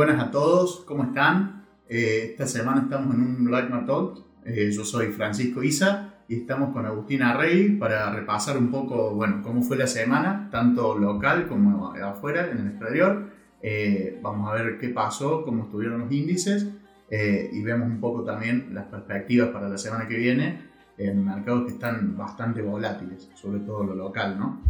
buenas a todos, ¿cómo están? Eh, esta semana estamos en un Live Talk. Eh, yo soy Francisco Isa y estamos con Agustina Rey para repasar un poco, bueno, cómo fue la semana, tanto local como afuera, en el exterior. Eh, vamos a ver qué pasó, cómo estuvieron los índices y vemos un poco también las perspectivas para la semana que viene en mercados que están bastante volátiles, sobre todo lo local, ¿no?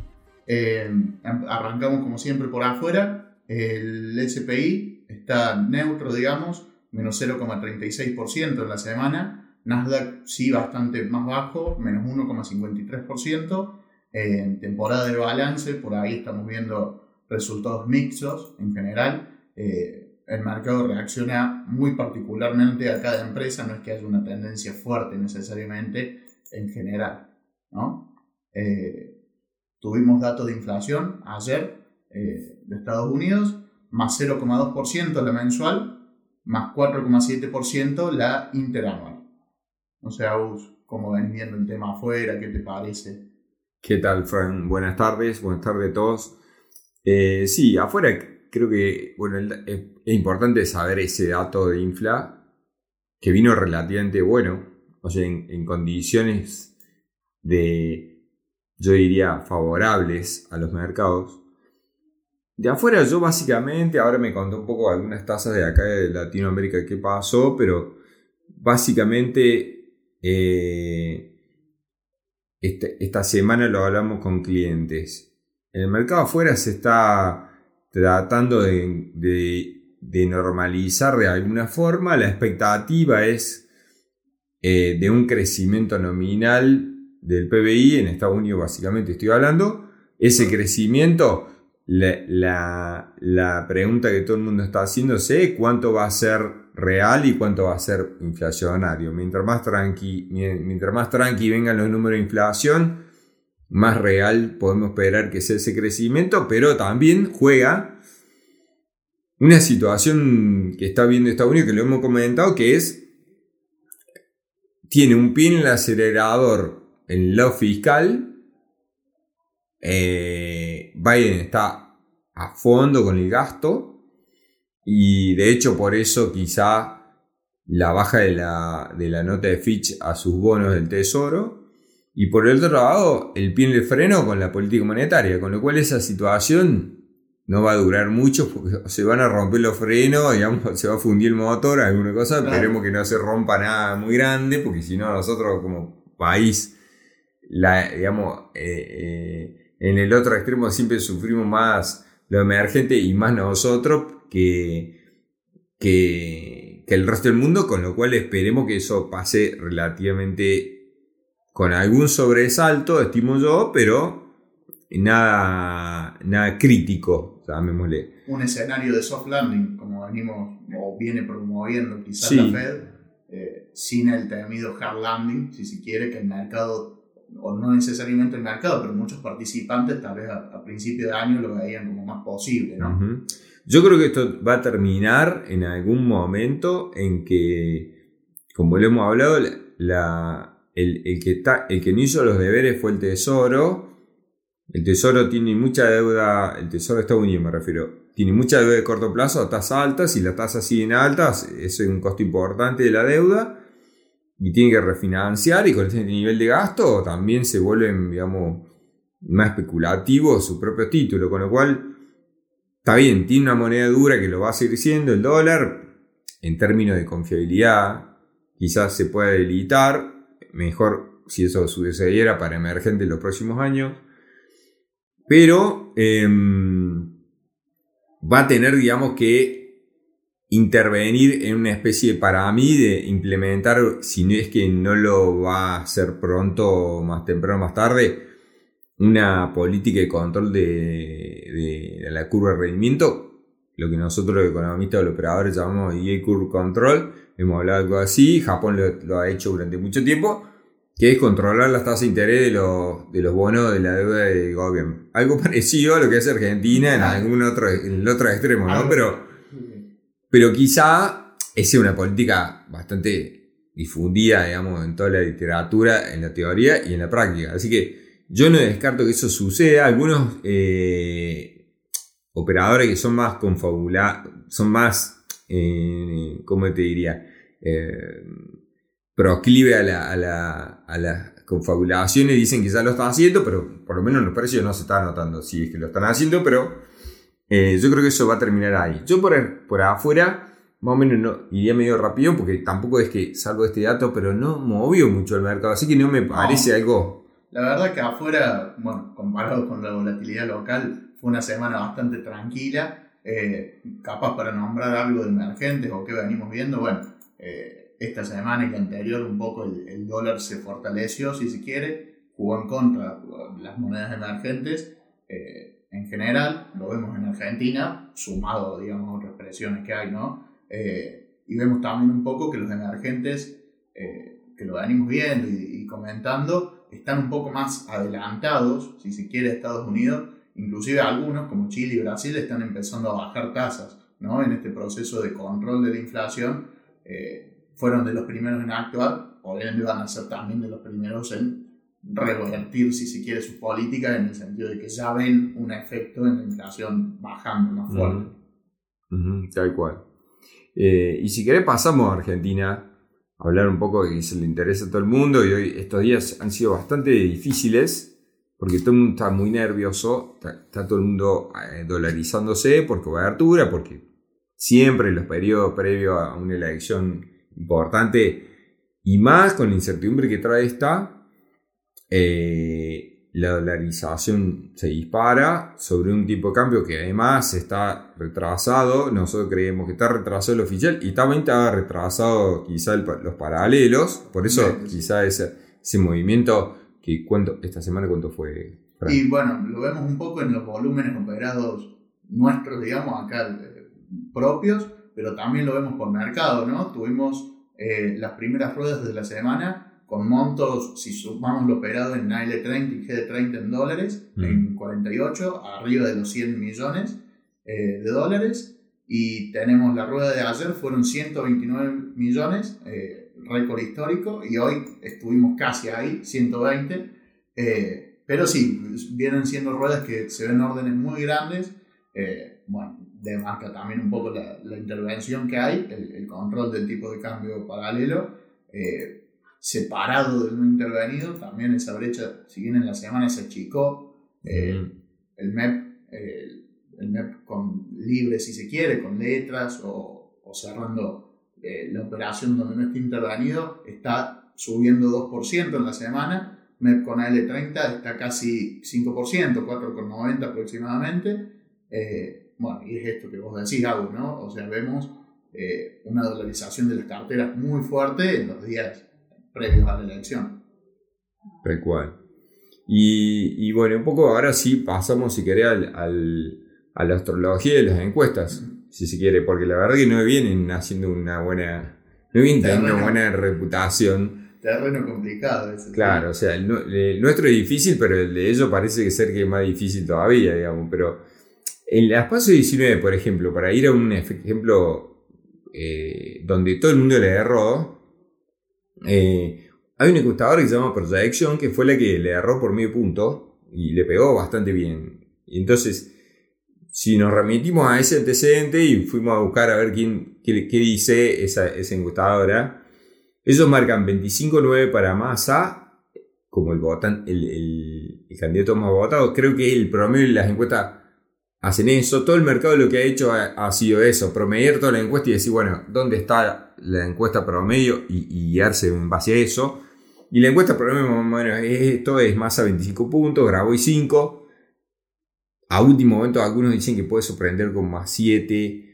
arrancamos como siempre por afuera, el SPI está neutro, digamos, menos 0,36% en la semana. Nasdaq sí bastante más bajo, menos 1,53%. En temporada de balance, por ahí estamos viendo resultados mixtos en general. Eh, el mercado reacciona muy particularmente a cada empresa, no es que haya una tendencia fuerte necesariamente en general. ¿no? Eh, tuvimos datos de inflación ayer, eh, de Estados Unidos, más 0,2% la mensual, más 4,7% la interanual. No sé, Agus, cómo ven viendo el tema afuera, ¿qué te parece? ¿Qué tal, Fran? Buenas tardes, buenas tardes a todos. Eh, sí, afuera creo que bueno, es, importante saber ese dato de infla que vino relativamente bueno, o sea, en condiciones de, yo diría, favorables a los mercados. De afuera yo básicamente, ahora me contó un poco algunas tasas de acá de Latinoamérica que pasó, pero básicamente eh, este, esta, semana lo hablamos con clientes. En el mercado afuera se está tratando de, normalizar de alguna forma. La expectativa es eh, de un crecimiento nominal del PBI en Estados Unidos, básicamente estoy hablando. Ese crecimiento la, la, pregunta que todo el mundo está haciendo es cuánto va a ser real y cuánto va a ser inflacionario. Mientras más tranqui, mientras más tranqui vengan los números de inflación, más real podemos esperar que sea ese crecimiento, pero también juega una situación que está viendo Estados Unidos, que lo hemos comentado, que es, tiene un pie en el acelerador en lo fiscal, eh, Biden está a fondo con el gasto y de hecho por eso quizá la baja de la, de la nota de Fitch a sus bonos del tesoro. Y por el otro lado el pie en el freno con la política monetaria, con lo cual esa situación no va a durar mucho porque se van a romper los frenos, digamos, se va a fundir el motor, alguna cosa, esperemos que no se rompa nada muy grande porque si no nosotros como país la, digamos, eh, eh, en el otro extremo siempre sufrimos más lo emergente y más nosotros que, que, el resto del mundo, con lo cual esperemos que eso pase relativamente con algún sobresalto, estimo yo, pero nada, nada crítico, llamémosle. Un escenario de soft landing, como venimos o viene promoviendo quizás la Fed, eh, sin el temido hard landing, si se quiere, que el mercado o no necesariamente el mercado, pero muchos participantes tal vez a, principio de año lo veían como más posible, ¿no? Yo creo que esto va a terminar en algún momento en que, como lo hemos hablado, la, el, que está, el que no hizo los deberes fue el Tesoro. El Tesoro tiene mucha deuda, el Tesoro de Estados Unidos me refiero, tiene mucha deuda de corto plazo tasas altas y las tasas siguen altas, eso es un costo importante de la deuda y tiene que refinanciar y con este nivel de gasto también se vuelven, digamos, más especulativos su propio título, con lo cual está bien, tiene una moneda dura que lo va a seguir siendo, el dólar, en términos de confiabilidad, quizás se pueda delitar, mejor si eso sucediera para emergentes en los próximos años, pero em, va a tener, digamos, que intervenir en una especie, para mí, de implementar, si no es que no lo va a hacer pronto, más temprano, más tarde, una política de control de, la curva de rendimiento, lo que nosotros los economistas o los operadores llamamos yield curve control, hemos hablado de algo así, Japón lo, ha hecho durante mucho tiempo, que es controlar las tasas de interés de los, de los bonos de la deuda del gobierno. Algo parecido a lo que hace Argentina en algún otro, en el otro extremo, ¿no? Pero pero quizá esa es una política bastante difundida, digamos, en toda la literatura, en la teoría y en la práctica. Así que yo no descarto que eso suceda. Algunos eh, operadores que son más confabulados, son más, eh, ¿cómo te diría? Eh, proclive a la, a, la, a las confabulaciones, dicen que ya lo están haciendo, pero por lo menos los precios no se están notando, si es que lo están haciendo, pero eh, yo creo que eso va a terminar ahí. Yo por, por afuera, más o menos no, iría medio rápido, porque tampoco es que salgo este dato, pero no movió mucho el mercado, así que no me parece algo... La verdad que afuera, bueno, comparado con la volatilidad local, fue una semana bastante tranquila. Eh, capaz para nombrar algo de emergentes o que venimos viendo, bueno, eh, esta semana y la anterior un poco el, dólar se fortaleció, si se quiere, jugó en contra de las monedas emergentes. Eh, en general, lo vemos en Argentina, sumado, digamos, a otras presiones que hay, ¿no? y vemos también un poco que los emergentes, que lo venimos viendo y, y comentando, están un poco más adelantados, si se quiere, Estados Unidos, inclusive algunos como Chile y Brasil están empezando a bajar tasas ¿no? en este proceso de control de la inflación. Eh, fueron de los primeros en actuar, obviamente van a ser también de los primeros en revertir, si se quiere, su política en el sentido de que ya ven un efecto en la inflación bajando más fuerte. tal cual. Eh, y si querés pasamos a Argentina, a hablar un poco de que se le interesa a todo el mundo y hoy estos días han sido bastante difíciles porque todo el mundo está muy nervioso, está, todo el mundo eh, dolarizándose por cobertura, porque siempre en los periodos previos a una elección importante y más con la incertidumbre que trae esta, eh, la dolarización se dispara sobre un tipo de cambio que además está retrasado, nosotros creemos que está retrasado el oficial y también está retrasado quizá los paralelos, por eso quizá ese, ese movimiento que cuánto, esta semana cuánto fue. Y bueno, lo vemos un poco en los volúmenes operados nuestros, digamos, acá eh, propios, pero también lo vemos por mercado, ¿no? Tuvimos eh, las primeras ruedas de la semana con montos, si sumamos lo operado en AL30 y GD30 en dólares, mm. en 48, arriba de los 100 millones eh, de dólares. Y tenemos la rueda de ayer, fueron 129 millones, récord histórico y hoy estuvimos casi ahí, 120. Eh, pero sí, vienen siendo ruedas que se ven órdenes muy grandes. Eh, bueno, demarca también un poco la, la intervención que hay, el, control del tipo de cambio paralelo. Eh, separado del no intervenido, también esa brecha, si bien en la semana se achicó, el MEP, el MEP con libre si se quiere, con letras o, o cerrando eh, la operación donde no está intervenido está subiendo 2% en la semana, MEP con AL30 está casi 5%, 4,90 aproximadamente. Eh, bueno, y es esto que vos decís, Agus, ¿no? O sea, vemos eh, una dolarización de las carteras muy fuerte en los días previos a la elección. Tal cual. Y, bueno, un poco ahora sí pasamos, si querés, al, a la astrología de las encuestas si se quiere, porque la verdad que no vienen haciendo una buena, no vienen teniendo una buena reputación. Terreno complicado ese. Claro, o sea, el, nuestro es difícil, pero el de ellos parece que ser que es más difícil todavía, digamos, pero en la espacio 19, por ejemplo, para ir a un ejemplo eh, donde todo el mundo le erró, eh, hay un encuestador que se llama Projection, que fue la que le erró por medio punto y le pegó bastante bien. Y entonces, si nos remitimos a ese antecedente y fuimos a buscar a ver quién, qué, dice esa, esa, encuestadora, ellos marcan 25-9 para Massa como el, votan, el, candidato más votado. Creo que el promedio de las encuestas hacen eso. Todo el mercado lo que ha hecho ha, sido eso, promediar toda la encuesta y decir, bueno, ¿dónde está la encuesta promedio? Y, y guiarse en base a eso. Y la encuesta promedio, bueno, esto es Massa 25 puntos, Graboy 5. A último momento algunos dicen que puede sorprender con más 7.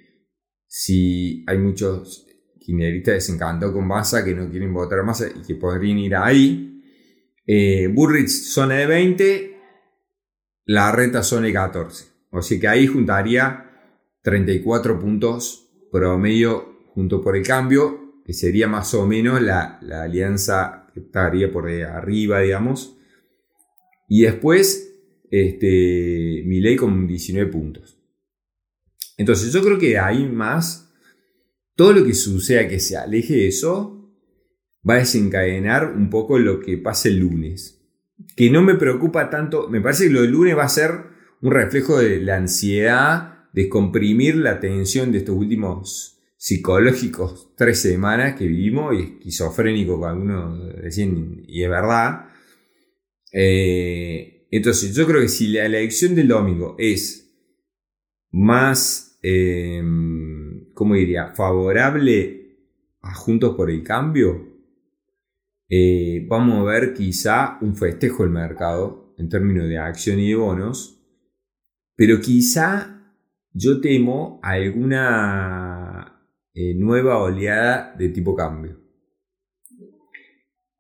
Si hay muchos kirchneristas desencantados con Massa que no quieren votar más y que podrían ir ahí. Eh, Burrich zona de 20. La renta zona de 14. O sea que ahí juntaría 34 puntos promedio junto por el cambio, que sería más o menos la, la alianza que estaría por arriba, digamos. Y después este, ley con 19 puntos. Entonces yo creo que ahí más, todo lo que suceda que se aleje de eso, va a desencadenar un poco lo que pase el lunes. Que no me preocupa tanto, me parece que lo del lunes va a ser un reflejo de la ansiedad descomprimir la tensión de estos últimos psicológicos tres semanas que vivimos y esquizofrénico, como algunos decían, y es verdad. Eh, entonces, yo creo que si la elección del domingo es más, eh, ¿cómo diría?, favorable a Juntos por el Cambio, eh, vamos a ver quizá un festejo del mercado en términos de acción y de bonos, pero quizá yo temo alguna eh, nueva oleada de tipo cambio.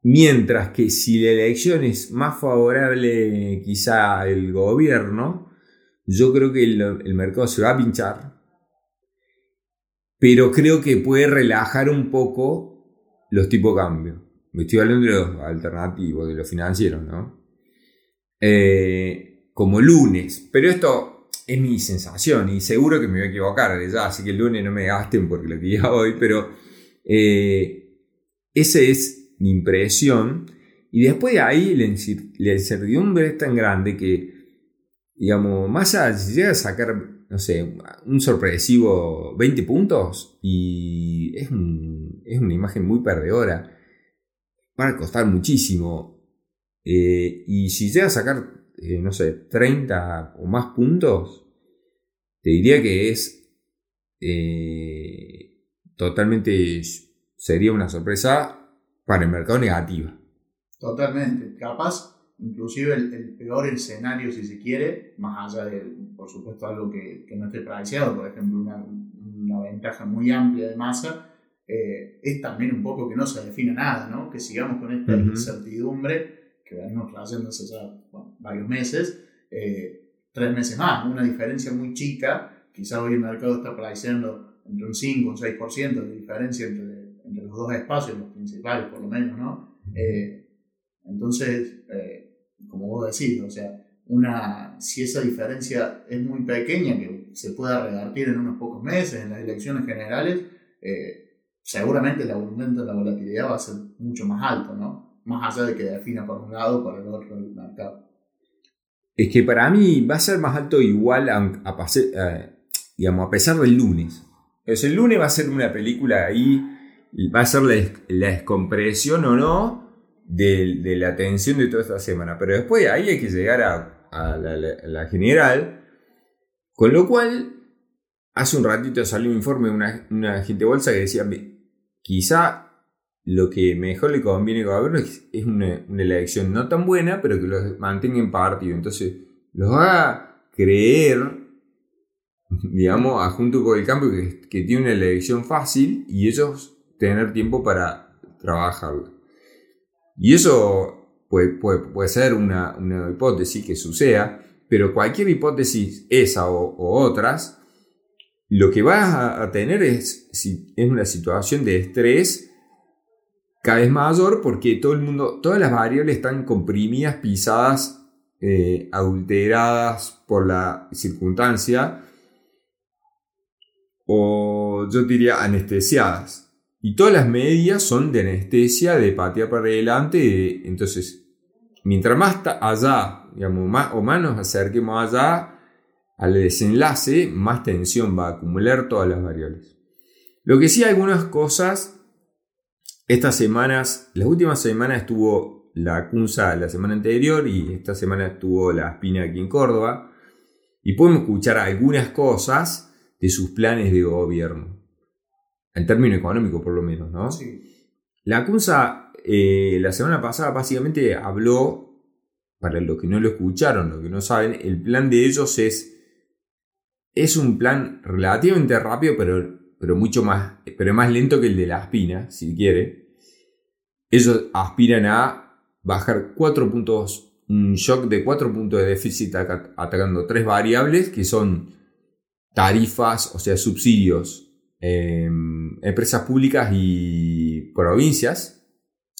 Mientras que si la elección es más favorable quizá al gobierno, yo creo que el, el mercado se va a pinchar, pero creo que puede relajar un poco los tipos cambio. Me estoy hablando de los alternativos, de los financieros, ¿no? Eh, como lunes. Pero esto es mi sensación y seguro que me voy a equivocar de ya, así que el lunes no me gasten porque lo que diga hoy, pero eh, esa es mi impresión. Y después de ahí la incertidumbre es tan grande que, digamos, más allá, si llega a sacar, no sé, un sorpresivo 20 puntos y es, es una imagen muy perdedora van a costar muchísimo. Eh, y si llega a sacar, eh, no sé, 30 o más puntos, te diría que es eh, totalmente, sería una sorpresa para el mercado negativa. Totalmente. Capaz, inclusive el, peor escenario, si se quiere, más allá de, por supuesto, algo que, que no esté priceado, por ejemplo, una, una ventaja muy amplia de masa, eh, es también un poco que no se define nada, ¿no? que sigamos con esta incertidumbre que venimos trayéndose ya varios meses, eh, tres meses más, una diferencia muy chica, quizá hoy el mercado está priceando entre un 5 y un 6% de diferencia entre, entre, los dos espacios, los principales por lo menos, ¿no? Eh, entonces, como vos decís, o sea, una, si esa diferencia es muy pequeña, que se pueda revertir en unos pocos meses, en las elecciones generales, eh, seguramente el aumento de la volatilidad va a ser mucho más alto, ¿no? Más allá de que defina por un lado o por el otro el mercado. Es que para mí va a ser más alto igual a, a, eh, digamos, a pesar del lunes. el lunes va a ser una película ahí, va a ser la, descompresión o no de, la tensión de toda esta semana. Pero después ahí hay que llegar a, la, general, con lo cual hace un ratito salió un informe de una, una agente bolsa que decía, quizá lo que mejor le conviene gobierno es, una, elección no tan buena, pero que los mantenga en partido. Entonces, los haga creer, digamos, a junto con el cambio que, tiene una elección fácil y ellos tener tiempo para trabajarla. Y eso puede, puede, ser una, hipótesis que suceda, pero cualquier hipótesis, esa o otras, lo que vas a, tener es, si, es una situación de estrés cada vez mayor porque todo el mundo, todas las variables están comprimidas, pisadas, eh, adulteradas por la circunstancia o yo diría anestesiadas. Y todas las medias son de anestesia, de patear para adelante. entonces, mientras más allá, digamos, más o más nos acerquemos allá, al desenlace, más tensión va a acumular todas las variables. Lo que sí, algunas cosas, estas semanas, las últimas semanas estuvo la CUNSA la semana anterior y esta semana estuvo la Espina aquí en Córdoba. Y podemos escuchar algunas cosas de sus planes de gobierno. En términos económicos, por lo menos, ¿no? La CUNSA eh, la semana pasada básicamente habló, para los que no lo escucharon, los que no saben, el plan de ellos es es un plan relativamente rápido, pero, pero mucho más, pero más lento que el de la Aspina, si quiere. Ellos aspiran a bajar 4 puntos, un shock de 4 puntos de déficit atacando tres variables que son tarifas, o sea, subsidios, em, empresas públicas y provincias.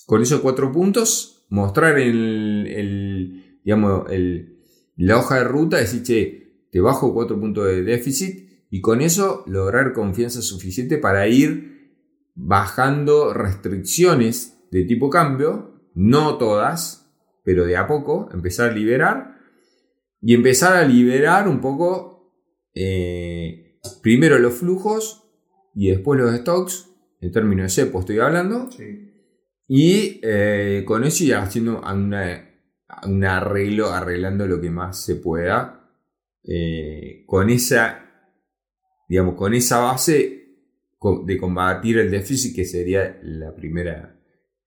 Con esos cuatro puntos, mostrar el digamos, el, la hoja de ruta, decir, che, te bajo 4 puntos de déficit y con eso lograr confianza suficiente para ir bajando restricciones de tipo cambio, no todas, pero de a poco, empezar a liberar y empezar a liberar un poco eh, primero los flujos y después los stocks, en términos de cepo estoy hablando, Sí. y eh, con eso ir haciendo una- un arreglo, arreglando lo que más se pueda, eh, con esa, digamos, con esa base de combatir el déficit que sería la primera,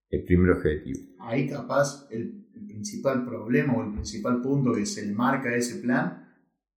el primer objetivo. Ahí capaz el principal problema o el principal punto que se le marca a ese plan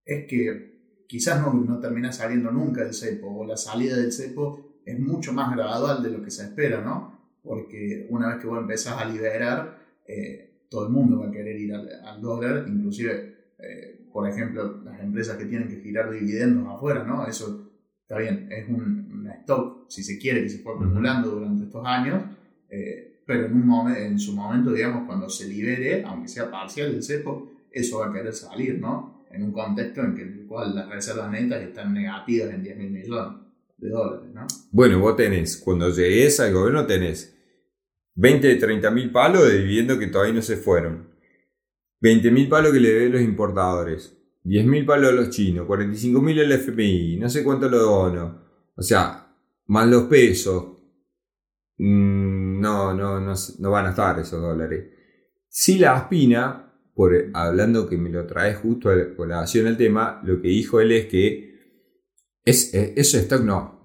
es que quizás no, no termina saliendo nunca del cepo o la salida del cepo es mucho más gradual de lo que se espera, ¿no? Porque una vez que vos empezás a liberar, eh, todo el mundo va a querer ir al, al dólar, inclusive, eh, por ejemplo, las empresas que tienen que girar dividendos afuera, ¿no? Eso está bien, es un, un stock, si se quiere, que se fue acumulando durante estos años, eh, pero en, un momen- en su momento, digamos, cuando se libere, aunque sea parcial el cepo, eso va a querer salir, ¿no? En un contexto en que, el cual las reservas netas están negativas en 10 mil millones de dólares, ¿no? Bueno, vos tenés, cuando llegues al gobierno tenés 20, 30 mil palos de dividendos que todavía no se fueron. 20 mil palos que le deben los importadores. 10 mil palos a los chinos. 45 mil el FMI. No sé cuánto los bonos. O sea, más los pesos. Mm, no, no, no, no van a estar esos dólares. Si la Aspina, por, hablando que me lo trae justo a colación el tema, lo que dijo él es que es, es- stock no.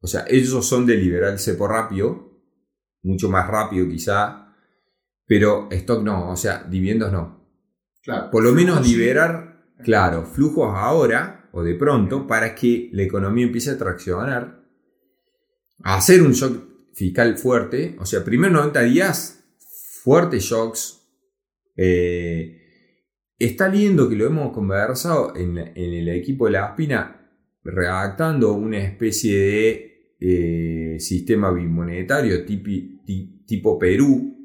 O sea, ellos son de liberar el cepo rápido, mucho más rápido quizá, pero stock no, o sea, dividendos no. Claro. Por lo menos Sí. liberar, claro, flujos ahora o de pronto para que la economía empiece a traccionar, a hacer un shock fiscal fuerte, o sea, primer 90 días, fuertes shocks. eh, está lindo que lo hemos conversado en, en el equipo de la Aspina, redactando una especie de eh, sistema bimonetario tipi- ti- tipo Perú.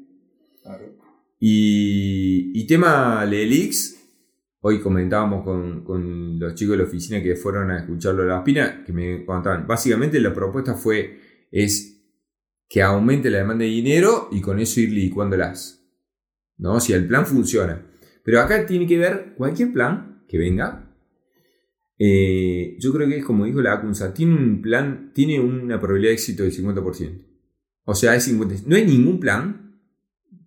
Y, tema Lelix, hoy comentábamos con, con los chicos de la oficina que fueron a escucharlo a la espina, que me contaban, básicamente la propuesta fue, es que aumente la demanda de dinero y con eso ir licuándolas. ¿No? Si el plan funciona. Pero acá tiene que ver cualquier plan que venga. eh, yo creo que es como dijo la Acunza, tiene un plan, tiene una probabilidad de éxito del 50%. O sea, es 50, no hay ningún plan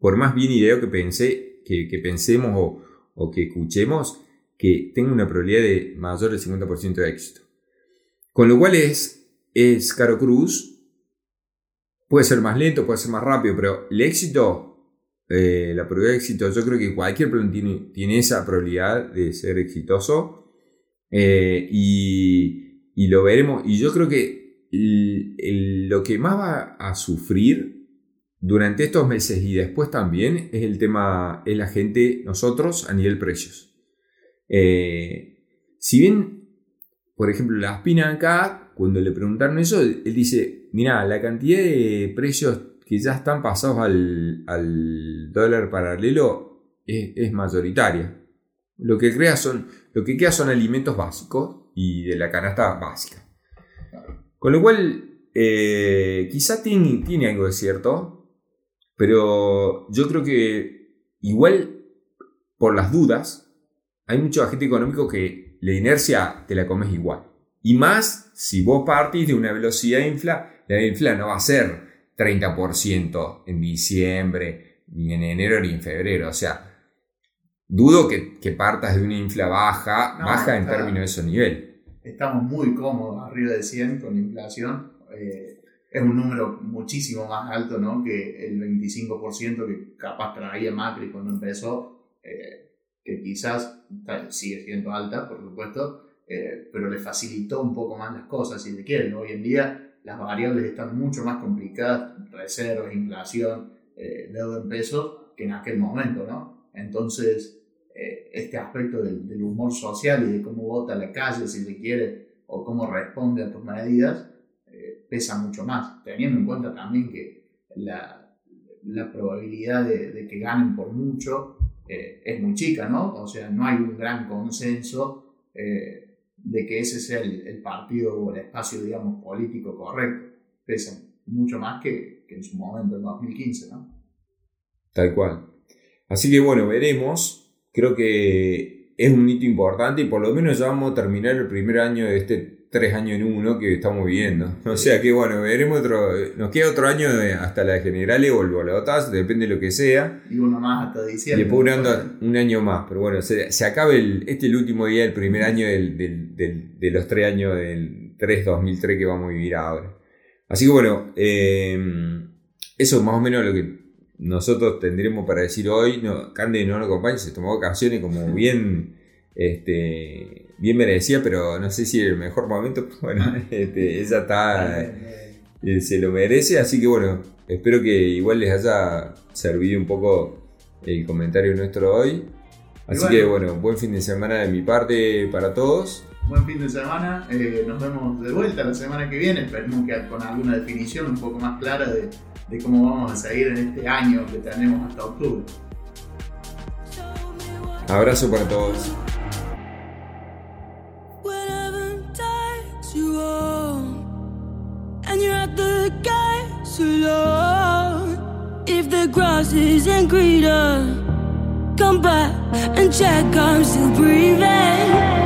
por más bien ideo que, pensé, que, pensemos o, que escuchemos, que tenga una probabilidad de mayor del 50% de éxito. Con lo cual es, es Caro Cruz, puede ser más lento, puede ser más rápido, pero el éxito, eh, la probabilidad de éxito, yo creo que cualquier plan tiene, esa probabilidad de ser exitoso eh, y, lo veremos. Y yo creo que lo que más va a sufrir durante estos meses y después también es el tema, es la gente, nosotros a nivel precios. Eh, si bien, por ejemplo, la Espina acá, cuando le preguntaron eso, él dice, mira, la cantidad de precios que ya están pasados al, al dólar paralelo es, es mayoritaria. Lo que, crea son, lo que queda son alimentos básicos y de la canasta básica. Con lo cual, eh, quizá tiene, tiene algo de cierto, pero yo creo que igual, por las dudas, hay mucho agente económico que la inercia te la comes igual. Y más si vos partís de una velocidad de infla, la infla no va a ser 30% en diciembre, ni en enero, ni en febrero. O sea, dudo que, que partas de una infla baja, No, baja en términos de ese nivel. Estamos muy cómodos arriba de 100 con la inflación. Eh, es un número muchísimo más alto ¿no? que el 25% que capaz traía Macri cuando empezó, eh, que quizás sigue siendo alta, por supuesto, eh, pero le facilitó un poco más las cosas, si le quieren. Hoy en día las variables están mucho más complicadas, reservas, inflación, eh, deuda en pesos, que en aquel momento, ¿no? Entonces, eh, este aspecto del, del humor social y de cómo vota la calle, si se quiere, o cómo responde a tus medidas, pesa mucho más, teniendo en cuenta también que la, la probabilidad de, que ganen por mucho eh, es muy chica, ¿no? O sea, no hay un gran consenso eh, de que ese sea el, el partido o el espacio, digamos, político correcto. Pesa mucho más que, que en su momento, en 2015, ¿no? Tal cual. Así que bueno, veremos. Creo que es un hito importante y por lo menos ya vamos a terminar el primer año de este tres años en uno que estamos viviendo. O sea que bueno, veremos otro, nos queda otro año hasta la generales o el depende de lo que sea. Y uno más hasta diciembre. Y después un, año más, pero bueno, se, se acaba el, este el último día del primer año del, del, de los tres años del 3-2003 que vamos a vivir ahora. Así que bueno, eh, eso es más o menos lo que nosotros tendremos para decir hoy. No, Cande no lo acompaña, se tomó vacaciones como bien este, bien merecía, pero no sé si el mejor momento. Bueno, este, ella está. Eh, se lo merece, así que bueno, espero que igual les haya servido un poco el comentario nuestro hoy. Así que bueno, buen fin de semana de mi parte para todos. Buen fin de semana, eh, nos vemos de vuelta la semana que viene, esperemos que con alguna definición un poco más clara de, de cómo vamos a seguir en este año que tenemos hasta octubre. Abrazo para todos. The grass isn't greener, come back and check I'm still breathing.